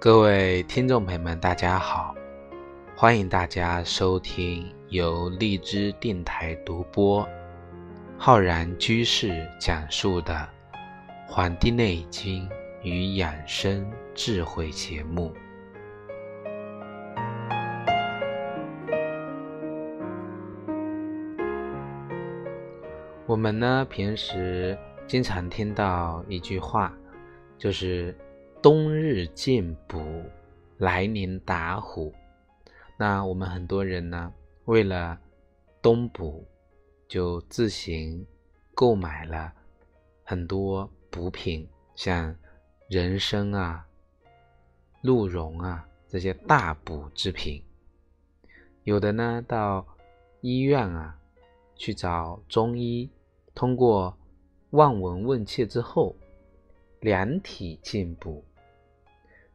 各位听众朋友们，大家好！欢迎大家收听由荔枝电台独播、浩然居士讲述的《黄帝内经与养生智慧》节目。我们呢，平时经常听到一句话，就是“冬日进补，来年打虎”。那我们很多人呢，为了冬补，就自行购买了很多补品，像人参啊、鹿茸啊这些大补之品。有的呢，到医院啊去找中医。通过望闻问切之后，量体进补。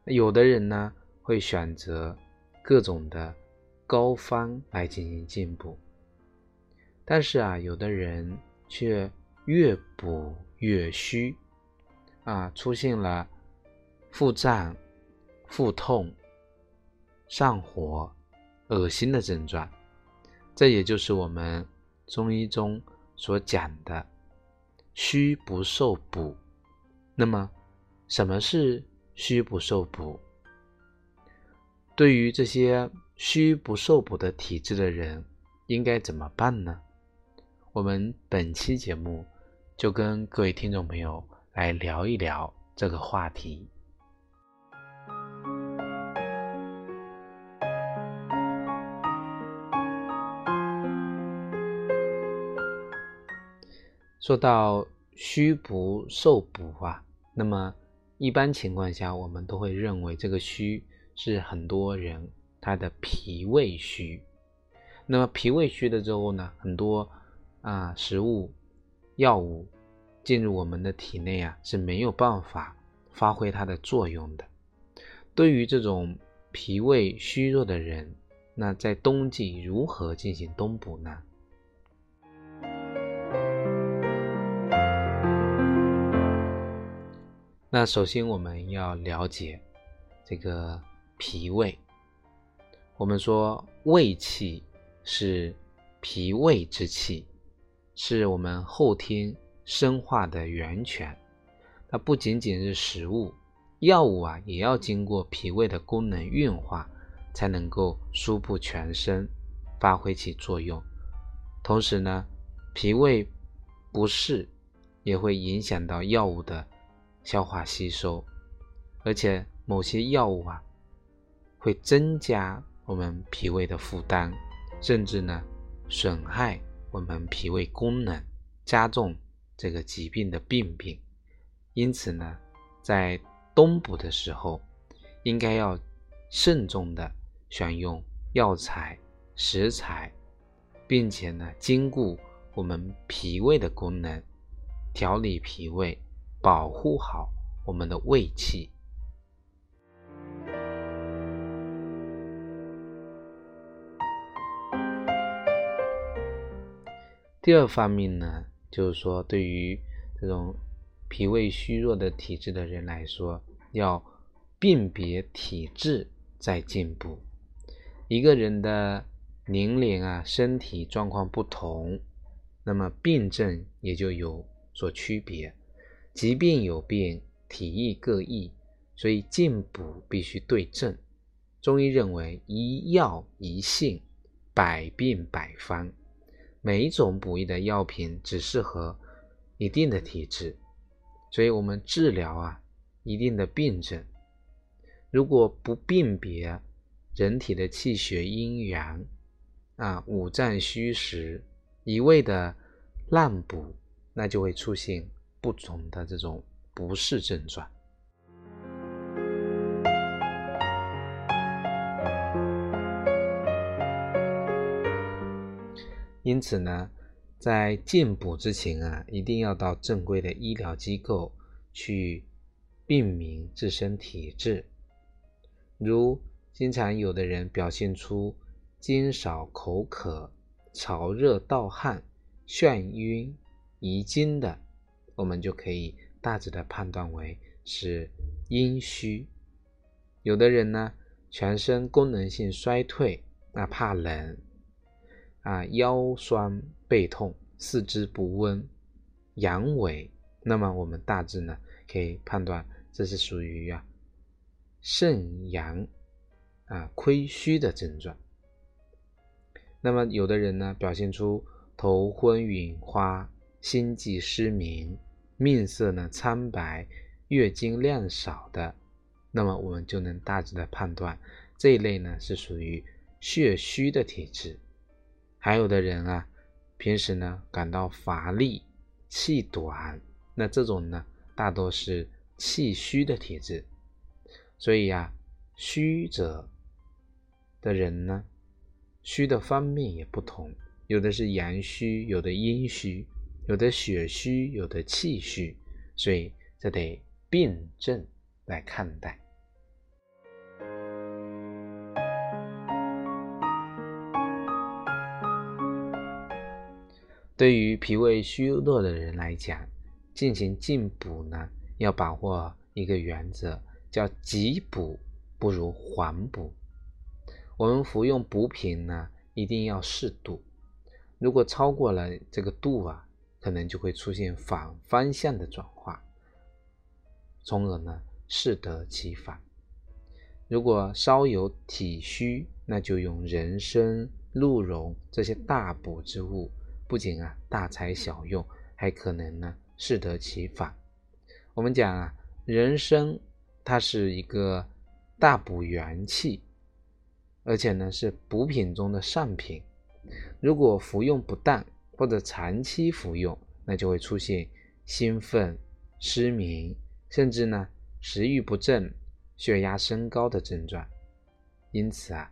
有的人呢会选择各种的膏方来进行进补，但是啊，有的人却越补越虚，啊，出现了腹胀、腹痛、上火、恶心的症状。这也就是我们中医中。所讲的虚不受补，那么什么是虚不受补？对于这些虚不受补的体质的人，应该怎么办呢？我们本期节目就跟各位听众朋友来聊一聊这个话题。说到虚不受补啊，那么一般情况下，我们都会认为这个虚是很多人他的脾胃虚。那么脾胃虚的时候呢，很多啊食物、药物进入我们的体内啊是没有办法发挥它的作用的。对于这种脾胃虚弱的人，那在冬季如何进行冬补呢？那首先我们要了解这个脾胃。我们说胃气是脾胃之气，是我们后天生化的源泉。它不仅仅是食物、药物啊，也要经过脾胃的功能运化，才能够输布全身，发挥起作用。同时呢，脾胃不适也会影响到药物的。消化吸收，而且某些药物啊，会增加我们脾胃的负担，甚至呢损害我们脾胃功能，加重这个疾病的病变。因此呢，在冬补的时候，应该要慎重的选用药材食材，并且呢兼顾我们脾胃的功能，调理脾胃。保护好我们的胃气。第二方面呢，就是说，对于这种脾胃虚弱的体质的人来说，要辨别体质在进步。一个人的年龄啊，身体状况不同，那么病症也就有所区别。疾病有病，体意各异，所以进补必须对症。中医认为一药一性，百病百方。每一种补益的药品只适合一定的体质，所以我们治疗啊一定的病症。如果不辨别人体的气血阴阳啊五脏虚实，一味的滥补，那就会出现。不同的这种不适症状，因此呢，在进补之前啊，一定要到正规的医疗机构去辨明自身体质。如经常有的人表现出津少、口渴、潮热、盗汗、眩晕、遗精的。我们就可以大致的判断为是阴虚。有的人呢，全身功能性衰退，那怕冷，啊，腰酸背痛，四肢不温，阳痿，那么我们大致呢可以判断这是属于啊肾阳啊亏虚的症状。那么有的人呢表现出头昏眼花、心悸失明、面色呢苍白、月经量少的。那么我们就能大致的判断这一类呢是属于血虚的体质。还有的人啊，平时呢感到乏力、气短，那这种呢大多是气虚的体质。所以呀，虚者的人呢，虚的方面也不同，有的是阳虚，有的阴虚，有的血虚，有的气虚，所以这得辩证来看待。对于脾胃虚弱的人来讲，进行进补呢，要把握一个原则，叫急补不如缓补。我们服用补品呢，一定要适度，如果超过了这个度啊，可能就会出现反方向的转化，从而呢适得其反。如果稍有体虚，那就用人参、鹿茸这些大补之物。不仅啊大材小用，还可能呢适得其反。我们讲啊，人参它是一个大补元气，而且呢是补品中的上品。如果服用不当或者长期服用，那就会出现兴奋、失眠，甚至呢食欲不振、血压升高的症状。因此啊，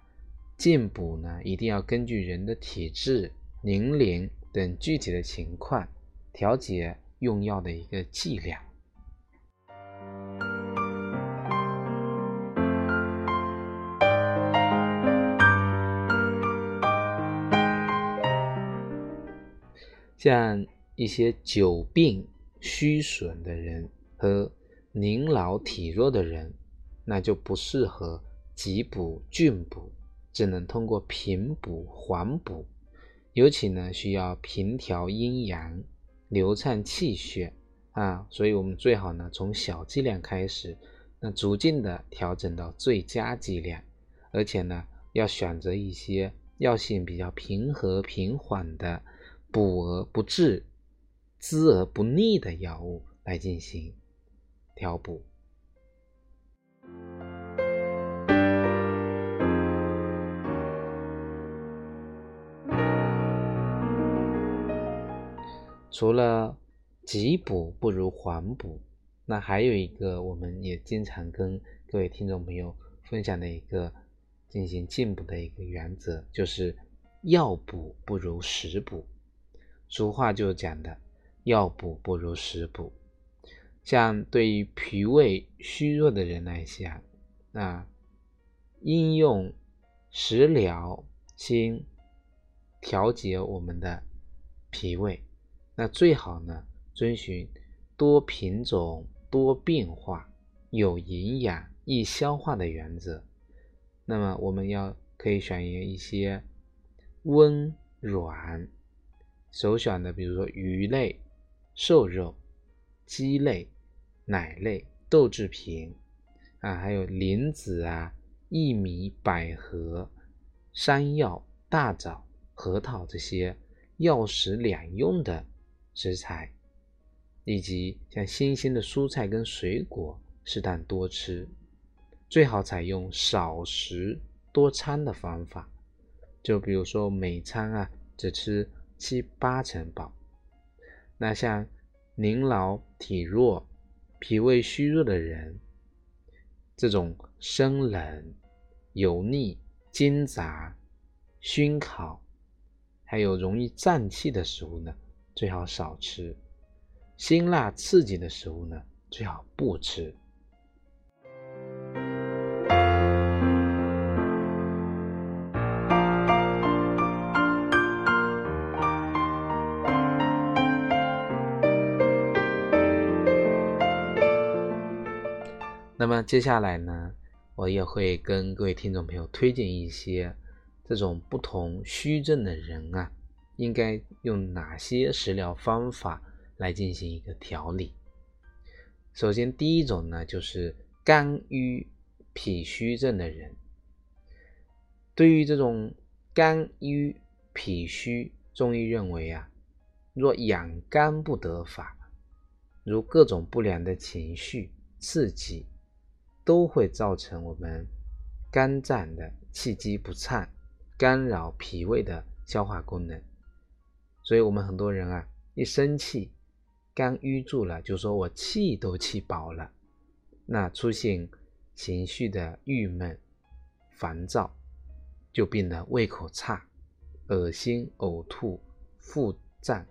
进补呢一定要根据人的体质、年龄。等具体的情况，调节用药的一个剂量。像一些久病虚损的人和年老体弱的人，那就不适合急补峻补，只能通过平补缓补。尤其呢，需要平调阴阳、流畅气血啊，所以我们最好呢从小剂量开始，那逐渐的调整到最佳剂量，而且呢要选择一些药性比较平和平缓的、补而不滞、滋而不腻的药物来进行调补。除了急补不如缓补，那还有一个我们也经常跟各位听众朋友分享的一个进行进补的一个原则，就是药补不如食补。俗话就讲的“药补不如食补”。像对于脾胃虚弱的人来讲，那应用食疗先调节我们的脾胃。那最好呢，遵循多品种、多变化、有营养、易消化的原则。那么我们要可以选用一些温软，首选的，比如说鱼类、瘦肉、鸡类、奶类、豆制品啊，还有莲子啊、薏米、百合、山药、大枣、核桃这些药食两用的。食材，以及像新鲜的蔬菜跟水果，适当多吃，最好采用少食多餐的方法。就比如说每餐啊只吃七八成饱。那像年老体弱、脾胃虚弱的人，这种生冷、油腻、煎炸、熏烤，还有容易胀气的食物呢？最好少吃辛辣刺激的食物呢，最好不吃。接下来呢，我也会跟各位听众朋友推荐一些这种不同虚症的人啊，应该用哪些食疗方法来进行一个调理。首先，第一种呢，就是肝郁脾虚症的人。对于这种肝郁脾虚，中医认为啊，若养肝不得法，如各种不良的情绪刺激。都会造成我们肝脏的气机不畅，干扰脾胃的消化功能。所以，我们很多人啊，一生气，肝郁住了，就说我气都气饱了，那出现情绪的郁闷、烦躁，就变得胃口差、恶心、呕吐、腹胀、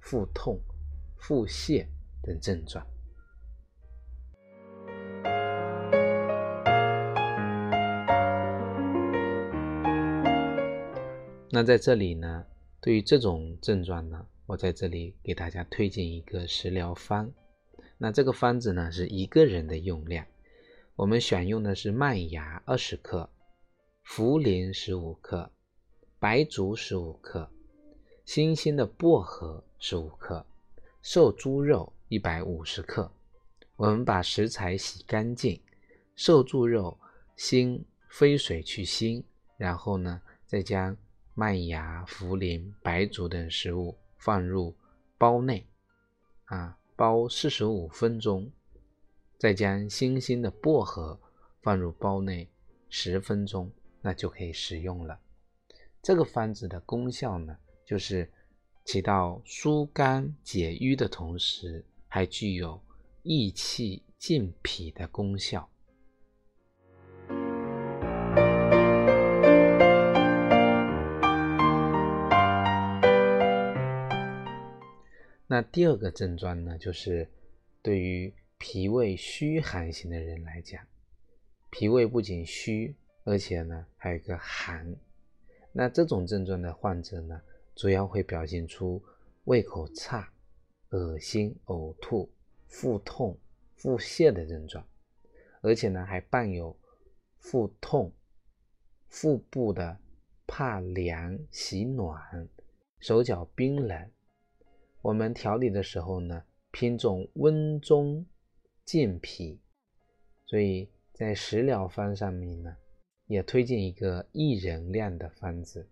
腹痛、腹泻等症状。那在这里呢，对于这种症状呢，我在这里给大家推荐一个食疗方。那这个方子呢是一个人的用量，我们选用的是麦芽二十克、茯苓十五克、白术十五克、新鲜的薄荷十五克、瘦猪肉一百五十克。我们把食材洗干净，瘦猪肉先飞水去腥，然后呢再将。麦芽、茯苓、白术等食物放入煲内，啊，煲四十五分钟，再将新鲜的薄荷放入煲内十分钟，那就可以食用了。这个方子的功效呢，就是起到疏肝解郁的同时，还具有益气健脾的功效。那第二个症状呢，就是对于脾胃虚寒型的人来讲，脾胃不仅虚，而且呢还有一个寒。那这种症状的患者呢，主要会表现出胃口差、恶心、呕吐、腹痛、腹泻的症状，而且呢还伴有腹痛、腹部的怕凉、喜暖、手脚冰冷。我们调理的时候呢，偏重温中健脾，所以在食疗方上面呢，也推荐一个一人量的方子，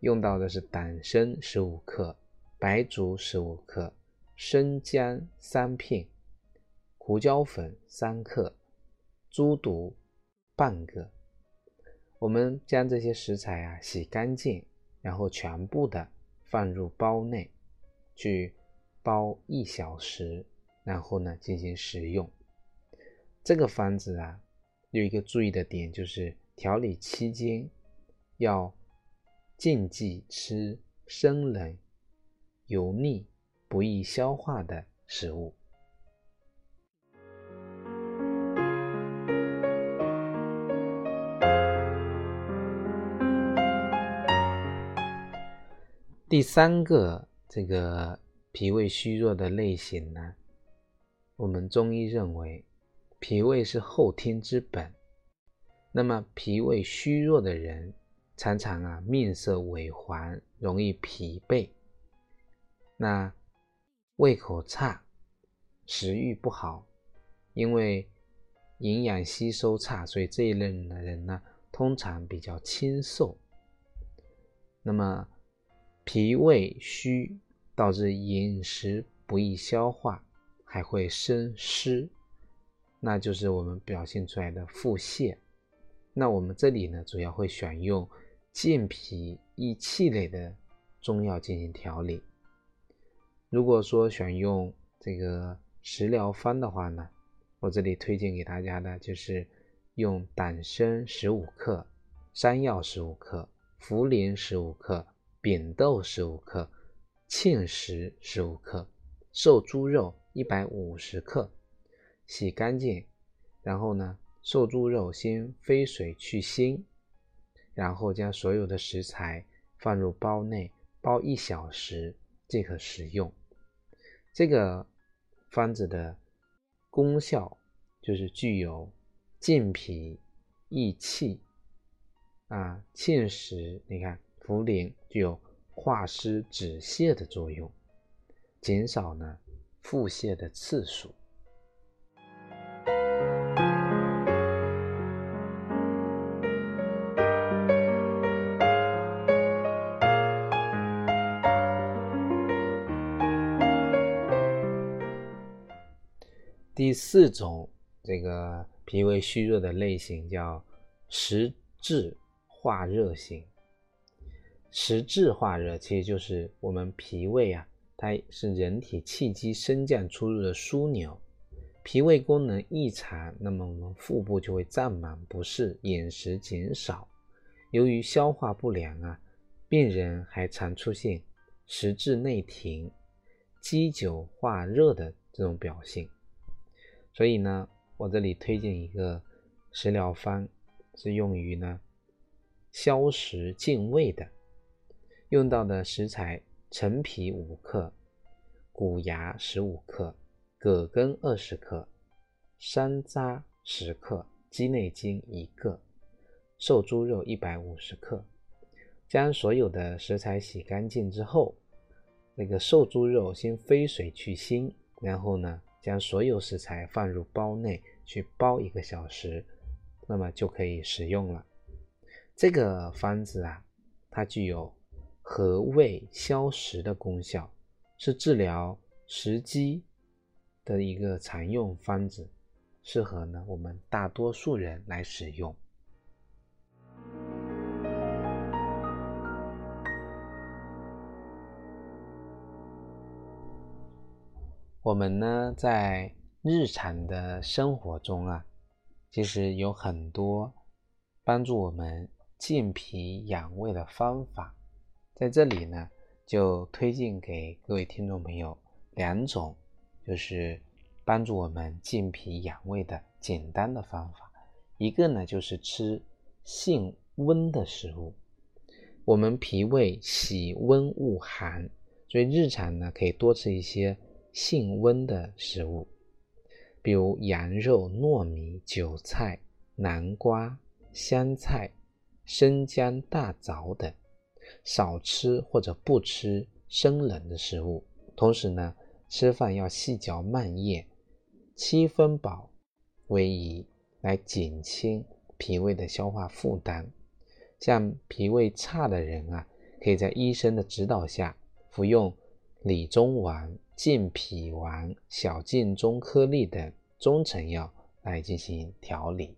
用到的是党参十五克、白术十五克、生姜三片、胡椒粉三克、猪肚半个。我们将这些食材啊洗干净，然后全部的放入煲内。去煲一小时，然后呢进行食用。这个方子啊，有一个注意的点，就是调理期间要禁忌吃生冷、油腻、不易消化的食物。第三个。这个脾胃虚弱的类型呢，我们中医认为，脾胃是后天之本。那么脾胃虚弱的人，常常啊面色萎黄，容易疲惫，那胃口差，食欲不好，因为营养吸收差，所以这一类的人呢，通常比较清瘦。那么脾胃虚。导致饮食不易消化，还会生湿，那就是我们表现出来的腹泻。那我们这里呢，主要会选用健脾益气类的中药进行调理。如果说选用这个食疗方的话呢，我这里推荐给大家的就是用党参十五克、山药十五克、茯苓十五克、扁豆十五克。芡实十五克，瘦猪肉一百五十克，洗干净，然后呢，瘦猪肉先飞水去腥，然后将所有的食材放入煲内煲一小时即可食用。这个方子的功效就是具有健脾益气啊，芡实，你看茯苓具有化湿止泻的作用，减少呢腹泻的次数。第四种这个脾胃虚弱的类型叫实质化热型。实质化热其实就是我们脾胃啊，它是人体气机升降出入的枢纽。脾胃功能异常，那么我们腹部就会胀满不适，饮食减少。由于消化不良啊，病人还常出现食滞内停、积久化热的这种表现。所以呢，我这里推荐一个食疗方，是用于呢消食健胃的。用到的食材：陈皮五克，谷芽十五克，葛根二十克，山楂十克，鸡内金一个，瘦猪肉一百五十克。将所有的食材洗干净之后，那个瘦猪肉先飞水去腥，然后呢。将所有食材放入煲内去煲一个小时，那么就可以食用了。这个方子啊，它具有和胃消食的功效，是治疗食积的一个常用方子，适合呢我们大多数人来使用。我们呢，在日常的生活中啊，其实有很多帮助我们健脾养胃的方法，在这里呢，就推荐给各位听众朋友两种，就是帮助我们健脾养胃的简单的方法。一个呢，就是吃性温的食物。我们脾胃喜温恶寒，所以日常呢，可以多吃一些。性温的食物，比如羊肉、糯米、韭菜、南瓜、香菜、生姜、大枣等，少吃或者不吃生冷的食物。同时呢，吃饭要细嚼慢咽，七分饱为宜，来减轻脾胃的消化负担。像脾胃差的人啊，可以在医生的指导下服用理中丸。健脾丸、小建中颗粒等中成药来进行调理。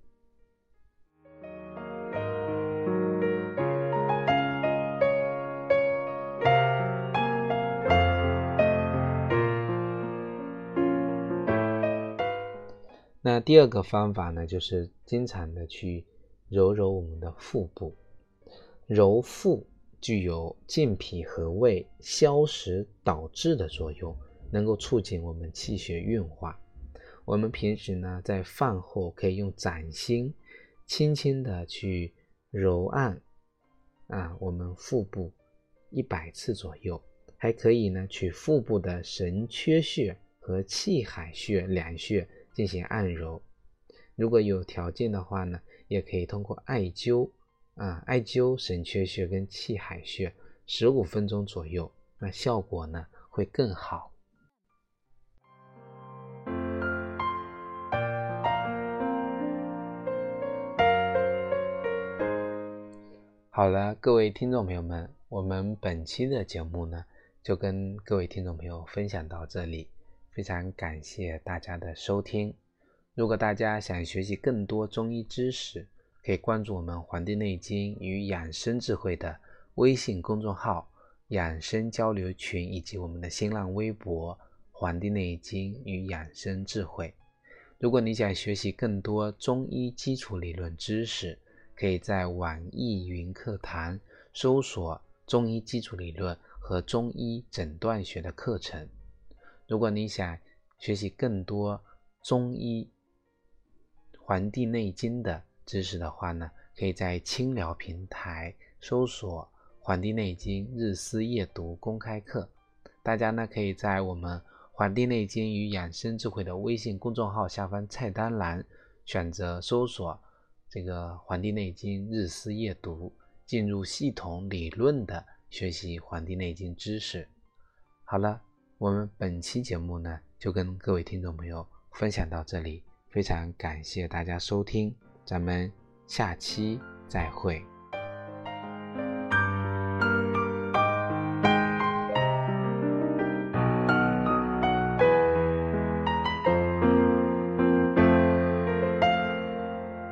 那第二个方法呢，就是经常的去揉揉我们的腹部，揉腹具有健脾和胃、消食导滞的作用。能够促进我们气血运化。我们平时呢，在饭后可以用掌心轻轻的去揉按啊，我们腹部一百次左右。还可以呢，取腹部的神阙穴和气海穴两穴进行按揉。如果有条件的话呢，也可以通过艾灸啊，艾灸神阙穴跟气海穴十五分钟左右，那效果呢会更好。好了，各位听众朋友们，我们本期的节目呢，就跟各位听众朋友分享到这里，非常感谢大家的收听。如果大家想学习更多中医知识，可以关注我们《黄帝内经与养生智慧》的微信公众号、养生交流群，以及我们的新浪微博《黄帝内经与养生智慧》。如果你想学习更多中医基础理论知识，可以在网易云课堂搜索中医基础理论和中医诊断学的课程。如果你想学习更多中医《黄帝内经》的知识的话呢，可以在清聊平台搜索《黄帝内经日思夜读》公开课。大家呢可以在我们《黄帝内经与养生智慧》的微信公众号下方菜单栏选择搜索。这个《黄帝内经》日思夜读，进入系统理论的学习《黄帝内经》知识。好了，我们本期节目呢，就跟各位听众朋友分享到这里，非常感谢大家收听，咱们下期再会。